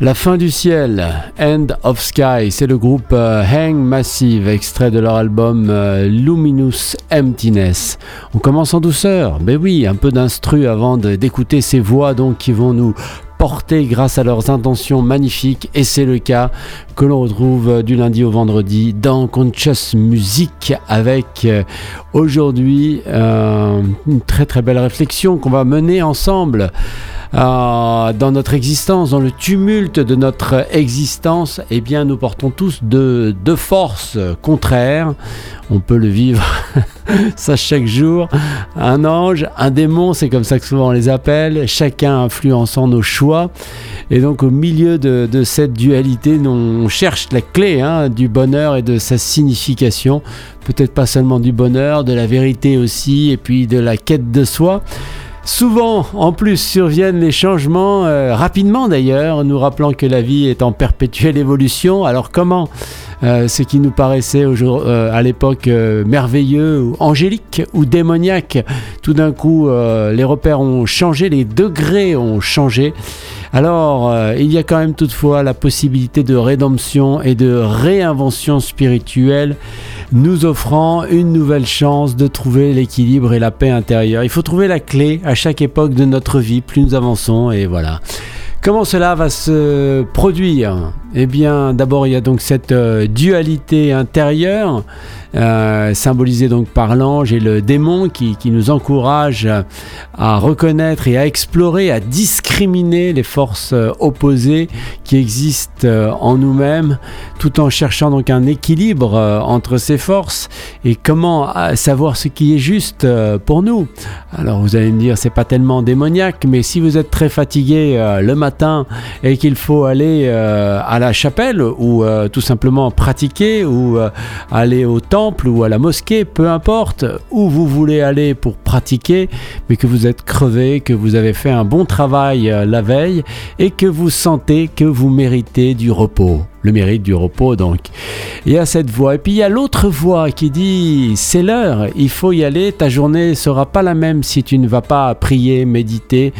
La fin du ciel, End of Sky, c'est le groupe euh, Hang Massive, extrait de leur album euh, Luminous Emptiness. On commence en douceur, ben oui, un peu d'instru avant d'écouter ces voix donc qui vont nous porter grâce à leurs intentions magnifiques et c'est le cas que l'on retrouve du lundi au vendredi dans Conscious Music avec euh, aujourd'hui une très très belle réflexion qu'on va mener ensemble euh, dans notre existence, dans le tumulte de notre existence, eh bien, nous portons tous deux, forces contraires. On peut le vivre, ça chaque jour. Un ange, un démon, c'est comme ça que souvent on les appelle, chacun influençant nos choix. Et donc au milieu de, cette dualité, on cherche la clé hein, du bonheur et de sa signification. Peut-être pas seulement du bonheur, de la vérité aussi, et puis de la quête de soi. Souvent, en plus, surviennent les changements, euh, rapidement d'ailleurs, nous rappelant que la vie est en perpétuelle évolution. Alors comment ce qui nous paraissait euh, à l'époque merveilleux, ou angélique ou démoniaque, tout d'un coup, les repères ont changé, les degrés ont changé. Alors, il y a quand même toutefois la possibilité de rédemption et de réinvention spirituelle nous offrant une nouvelle chance de trouver l'équilibre et la paix intérieure. Il faut trouver la clé à chaque époque de notre vie, plus nous avançons, et voilà. Comment cela va se produire? Eh bien, d'abord, il y a donc cette euh, dualité intérieure euh, symbolisé donc par l'ange et le démon qui, nous encourage à reconnaître et à explorer, à discriminer les forces euh, opposées qui existent en nous-mêmes, tout en cherchant donc un équilibre entre ces forces et comment savoir ce qui est juste pour nous. Alors vous allez me dire c'est pas tellement démoniaque, mais si vous êtes très fatigué le matin et qu'il faut aller à la chapelle ou tout simplement pratiquer ou aller au temple ou à la mosquée, peu importe où vous voulez aller pour pratiquer, mais que vous êtes crevé, que vous avez fait un bon travail euh, la veille et que vous sentez que vous méritez du repos. Le mérite du repos donc. Il y a cette voix. Et puis il y a l'autre voix qui dit c'est l'heure, il faut y aller, ta journée sera pas la même si tu ne vas pas prier, méditer.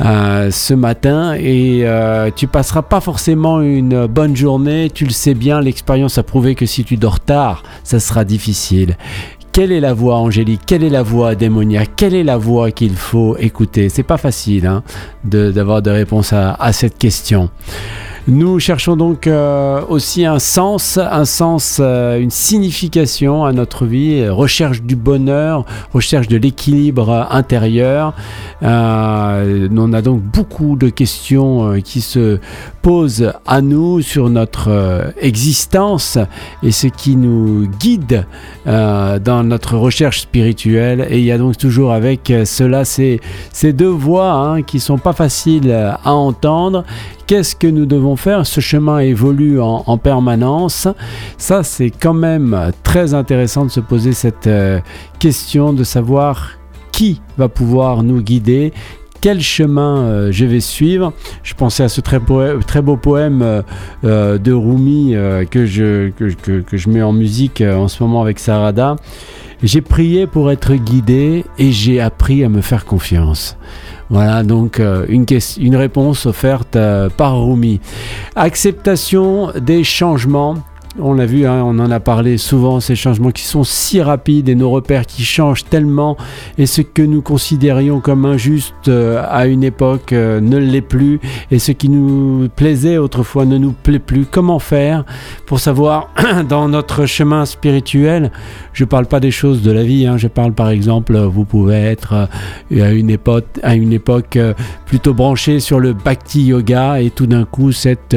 Euh, ce matin et euh, tu passeras pas forcément une bonne journée. Tu le sais bien, l'expérience a prouvé que si tu dors tard, ça sera difficile. Quelle est la voix angélique? Quelle est la voix démoniaque? Quelle est la voix qu'il faut écouter? C'est pas facile hein, d'avoir de, réponses à, à cette question. Nous cherchons donc euh, aussi un sens, un sens, euh, une signification à notre vie, recherche du bonheur, recherche de l'équilibre intérieur. Euh, on a donc beaucoup de questions qui se posent à nous sur notre existence et ce qui nous guide dans notre recherche spirituelle. Et il y a donc toujours avec cela ces, ces deux voix hein, qui sont pas faciles à entendre qu'est-ce que nous devons faire Ce chemin évolue en, permanence. Ça, c'est quand même très intéressant de se poser cette euh, question de savoir qui va pouvoir nous guider, quel chemin euh, je vais suivre. Je pensais à ce très, beau poème euh, de Rumi que, je, que, je mets en musique en ce moment avec Sarada. J'ai prié pour être guidé et j'ai appris à me faire confiance. Voilà donc euh, une, réponse offerte euh, par Rumi. Acceptation des changements on l'a vu, hein, on en a parlé souvent, ces changements qui sont si rapides et nos repères qui changent tellement. Et ce que nous considérions comme injuste euh, à une époque euh, ne l'est plus. Et ce qui nous plaisait autrefois ne nous plaît plus. Comment faire pour savoir dans notre chemin spirituel, je ne parle pas des choses de la vie, hein, je parle par exemple, vous pouvez être euh, à une époque, à une époque plutôt branché sur le bhakti yoga et tout d'un coup cette,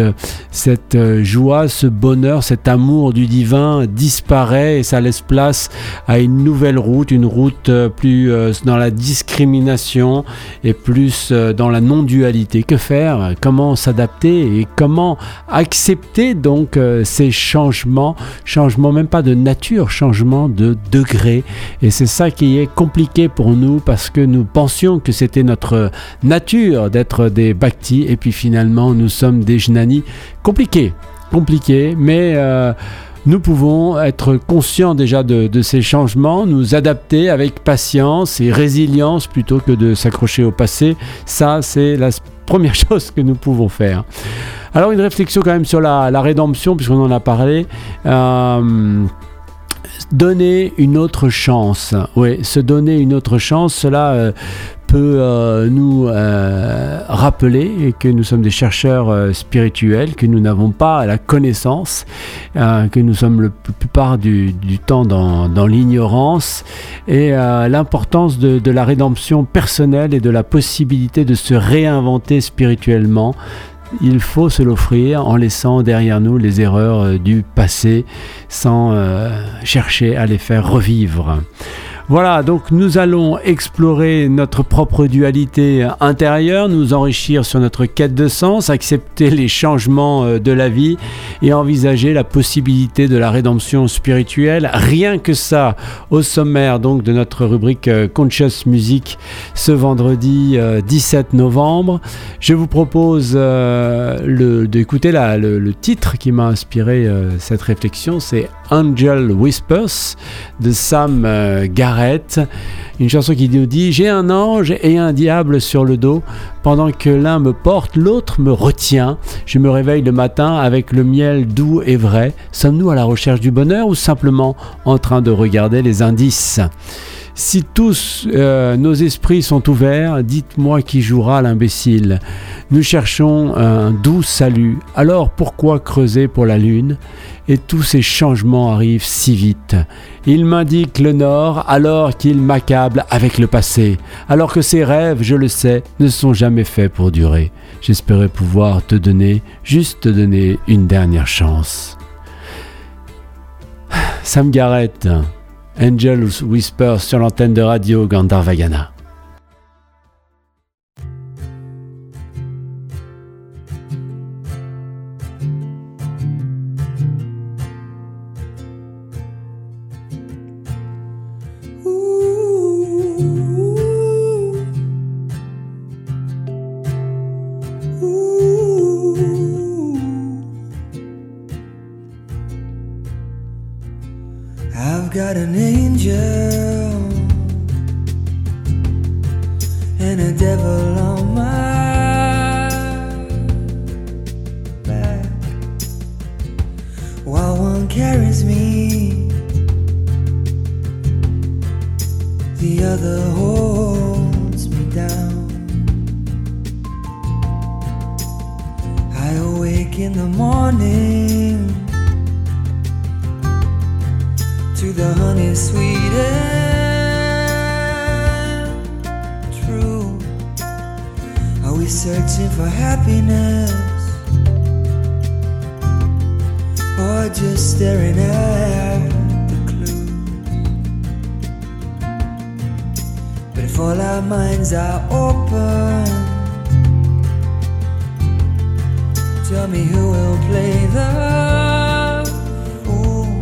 cette joie, ce bonheur, cette amour du divin disparaît et ça laisse place à une nouvelle route, une route euh, plus euh, dans la discrimination et plus euh, dans la non-dualité. Que faire? Comment s'adapter et comment accepter donc ces changements, changements même pas de nature, changements de degré. Et c'est ça qui est compliqué pour nous parce que nous pensions que c'était notre nature d'être des bhaktis et puis finalement nous sommes des jnani. Compliqué compliqué, mais euh, nous pouvons être conscients déjà de, ces changements, nous adapter avec patience et résilience plutôt que de s'accrocher au passé. Ça, c'est la première chose que nous pouvons faire. Alors une réflexion quand même sur la, rédemption, puisqu'on en a parlé. Euh, donner une autre chance. Oui, se donner une autre chance, cela euh, peut euh, nous euh, rappeler que nous sommes des chercheurs spirituels, que nous n'avons pas la connaissance, que nous sommes la plupart du, temps dans, l'ignorance, et l'importance de, la rédemption personnelle et de la possibilité de se réinventer spirituellement il faut se l'offrir en laissant derrière nous les erreurs euh, du passé sans euh, chercher à les faire revivre. Voilà, donc nous allons explorer notre propre dualité intérieure, nous enrichir sur notre quête de sens, accepter les changements euh, de la vie et envisager la possibilité de la rédemption spirituelle. Rien que ça, au sommaire donc de notre rubrique euh, Conscious Music ce vendredi 17 euh, novembre. Je vous propose d'écouter le, le, titre qui m'a inspiré cette réflexion, c'est Angel Whispers de Sam Garrett. Une chanson qui nous dit J'ai un ange et un diable sur le dos. Pendant que l'un me porte, l'autre me retient. Je me réveille le matin avec le miel doux et vrai. Sommes-nous à la recherche du bonheur ou simplement en train de regarder les indices? Si tous euh, nos esprits sont ouverts, dites-moi qui jouera l'imbécile. Nous cherchons un doux salut, alors pourquoi creuser pour la lune? Et tous ces changements arrivent si vite. Il m'indique le nord alors qu'il m'accable avec le passé, alors que ces rêves, je le sais, ne sont jamais faits pour durer. J'espérais pouvoir te donner, juste te donner une dernière chance. Sam Garrett. Angels Whisper sur l'antenne de radio Gandharvagana. while one carries me, the other holds me down. I awake in the morning to the honey sweet and true. Are we searching for happiness? Just staring at the clues. But if all our minds are open, tell me who will play the fool.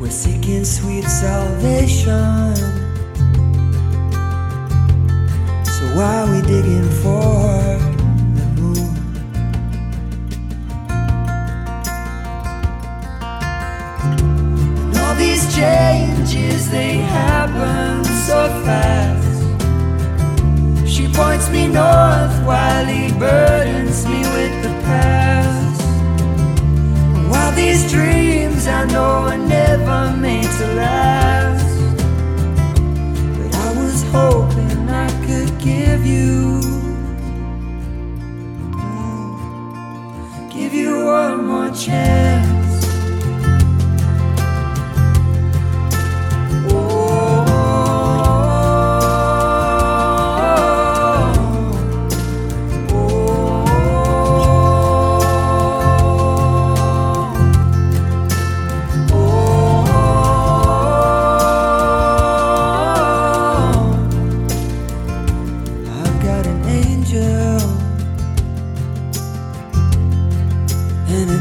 We're seeking sweet salvation. So why are we digging for? changes, they happen so fast. She points me north while he burdens me with the past. While these dreams I know are never made to last. But I was hoping I could give you. Give you one more chance.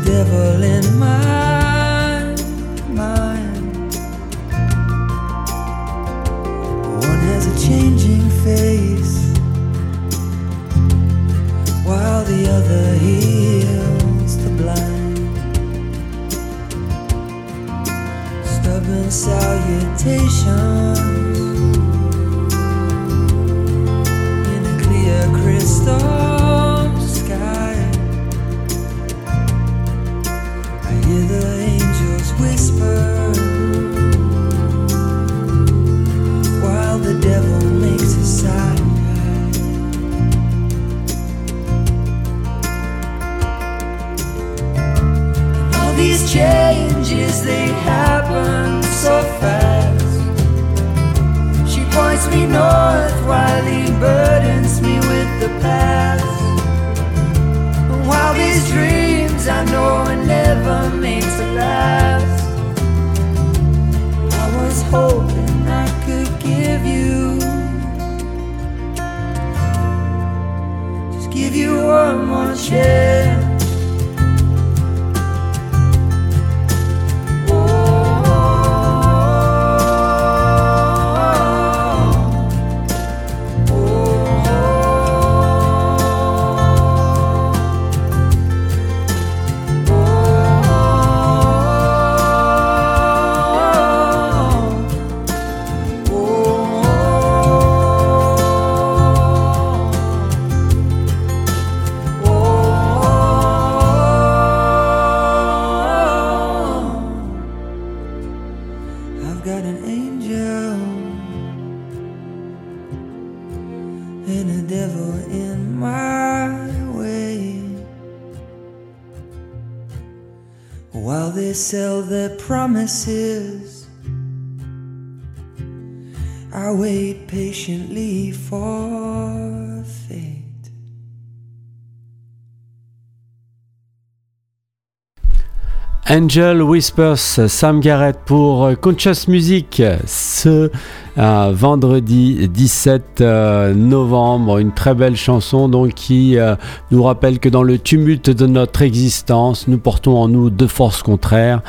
devil in my mind. One has a changing face, while the other heals the blind. Stubborn salutation. They happen so fast. She points me north while he burdens me with the past. And while these dreams I know are never made to last, I was hoping I could give you. Just give you one more chance. While they sell their promises, I wait patiently for fate. Angel Whispers, Sam Garrett pour Conscious Music ce euh, vendredi 17 euh, novembre. Une très belle chanson qui euh, nous rappelle que dans le tumulte de notre existence, nous portons en nous deux forces contraires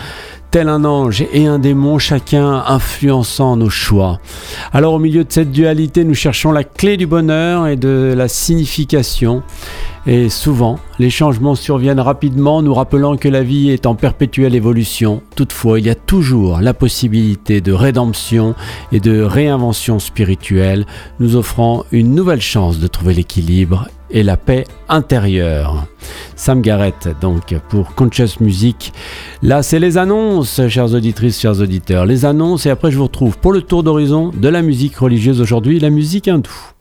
tel un ange et un démon, chacun influençant nos choix. Alors au milieu de cette dualité, nous cherchons la clé du bonheur et de la signification. Et souvent, les changements surviennent rapidement, nous rappelant que la vie est en perpétuelle évolution. Toutefois, il y a toujours la possibilité de rédemption et de réinvention spirituelle, nous offrant une nouvelle chance de trouver l'équilibre et la paix intérieure. Sam Garrett, donc, pour Conscious Music. Là, c'est les annonces, chères auditrices, chers auditeurs. Les annonces, et après, je vous retrouve pour le tour d'horizon de la musique religieuse aujourd'hui, la musique hindoue.